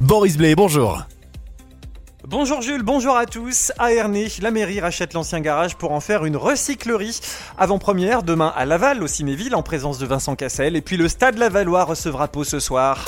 Boris Blé, bonjour. Bonjour Jules, bonjour à tous. À Ernée, la mairie rachète l'ancien garage pour en faire une recyclerie. Avant-première, demain à Laval, au Cinéville, en présence de Vincent Cassel. Et puis le stade Lavallois recevra Pau ce soir.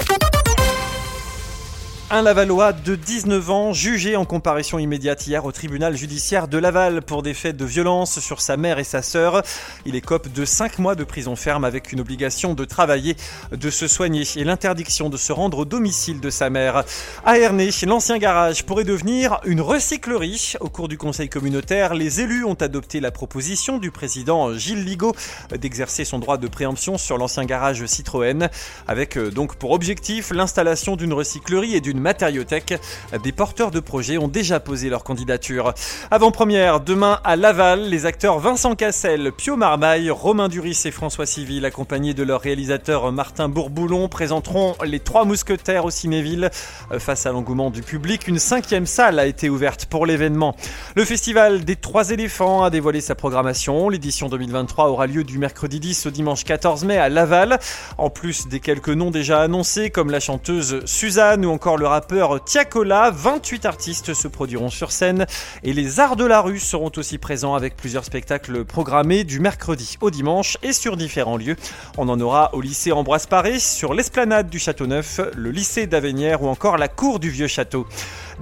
Un Lavallois de 19 ans jugé en comparution immédiate hier au tribunal judiciaire de Laval pour des faits de violence sur sa mère et sa sœur. Il écope de 5 mois de prison ferme avec une obligation de travailler, de se soigner et l'interdiction de se rendre au domicile de sa mère. À l'ancien garage pourrait devenir une recyclerie. Au cours du conseil communautaire, les élus ont adopté la proposition du président Gilles Ligaud d'exercer son droit de préemption sur l'ancien garage Citroën avec euh, donc pour objectif l'installation d'une recyclerie et d'une Matériothèque. Des porteurs de projets ont déjà posé leur candidature. Avant-première, demain à Laval, les acteurs Vincent Cassel, Pio Marmaille, Romain Duris et François Civil, accompagnés de leur réalisateur Martin Bourboulon, présenteront Les Trois Mousquetaires au Cinéville. Face à l'engouement du public, une cinquième salle a été ouverte pour l'événement. Le festival des Trois éléphants a dévoilé sa programmation. L'édition 2023 aura lieu du mercredi 10 au dimanche 14 mai à Laval. En plus des quelques noms déjà annoncés, comme la chanteuse Suzanne ou encore le rappeur Tiakola. 28 artistes se produiront sur scène et les arts de la rue seront aussi présents avec plusieurs spectacles programmés du mercredi au dimanche et sur différents lieux. On en aura au lycée Ambroise Paré, sur l'esplanade du Château Neuf, le lycée d'Avenières ou encore la cour du Vieux Château.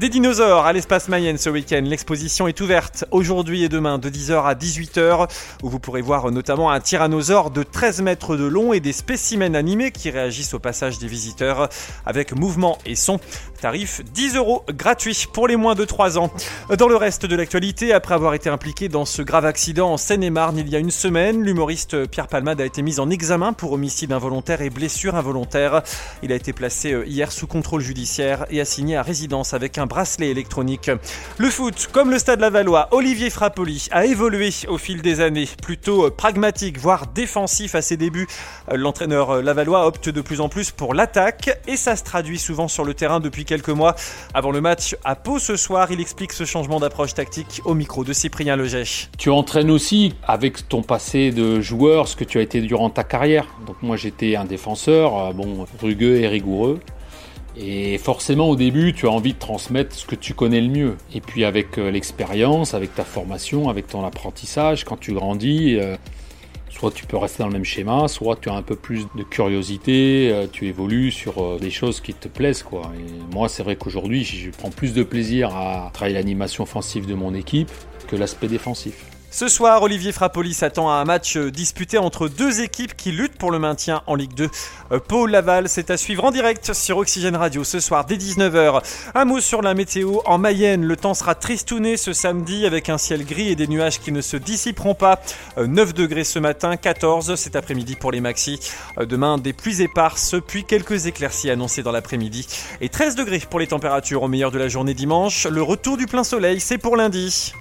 Des dinosaures à l'espace Mayenne ce week-end. L'exposition est ouverte aujourd'hui et demain de 10h à 18h où vous pourrez voir notamment un tyrannosaure de 13 mètres de long et des spécimens animés qui réagissent au passage des visiteurs avec mouvement et son. Tarif 10 euros gratuit pour les moins de 3 ans. Dans le reste de l'actualité, après avoir été impliqué dans ce grave accident en Seine-et-Marne il y a une semaine, l'humoriste Pierre Palmade a été mis en examen pour homicide involontaire et blessure involontaire. Il a été placé hier sous contrôle judiciaire et assigné à résidence avec un bracelet électronique. Le foot, comme le stade Lavallois, Olivier Frappoli a évolué au fil des années, plutôt pragmatique, voire défensif à ses débuts. L'entraîneur lavallois opte de plus en plus pour l'attaque et ça se traduit souvent sur le terrain depuis quelques mois. Avant le match à Pau ce soir, il explique ce changement d'approche tactique au micro de Cyprien Legèche. Tu entraînes aussi avec ton passé de joueur ce que tu as été durant ta carrière. Donc moi j'étais un défenseur, euh, bon, rugueux et rigoureux. Et forcément, au début, tu as envie de transmettre ce que tu connais le mieux. Et puis, avec euh, l'expérience, avec ta formation, avec ton apprentissage, quand tu grandis, euh, soit tu peux rester dans le même schéma, soit tu as un peu plus de curiosité, euh, tu évolues sur des choses qui te plaisent. Moi, c'est vrai qu'aujourd'hui, je prends plus de plaisir à travailler l'animation offensive de mon équipe que l'aspect défensif. Ce soir, Olivier Frappoli s'attend à un match euh, disputé entre deux équipes qui luttent pour le maintien en Ligue 2. Euh, Paul Laval, c'est à suivre en direct sur Oxygène Radio ce soir dès 19h. Un mot sur la météo. En Mayenne, le temps sera tristouné ce samedi avec un ciel gris et des nuages qui ne se dissiperont pas. 9 euh, degrés ce matin, 14 cet après-midi pour les maxis. Demain, des pluies éparses, puis quelques éclaircies annoncées dans l'après-midi. Et 13 degrés pour les températures au meilleur de la journée dimanche. Le retour du plein soleil, c'est pour lundi.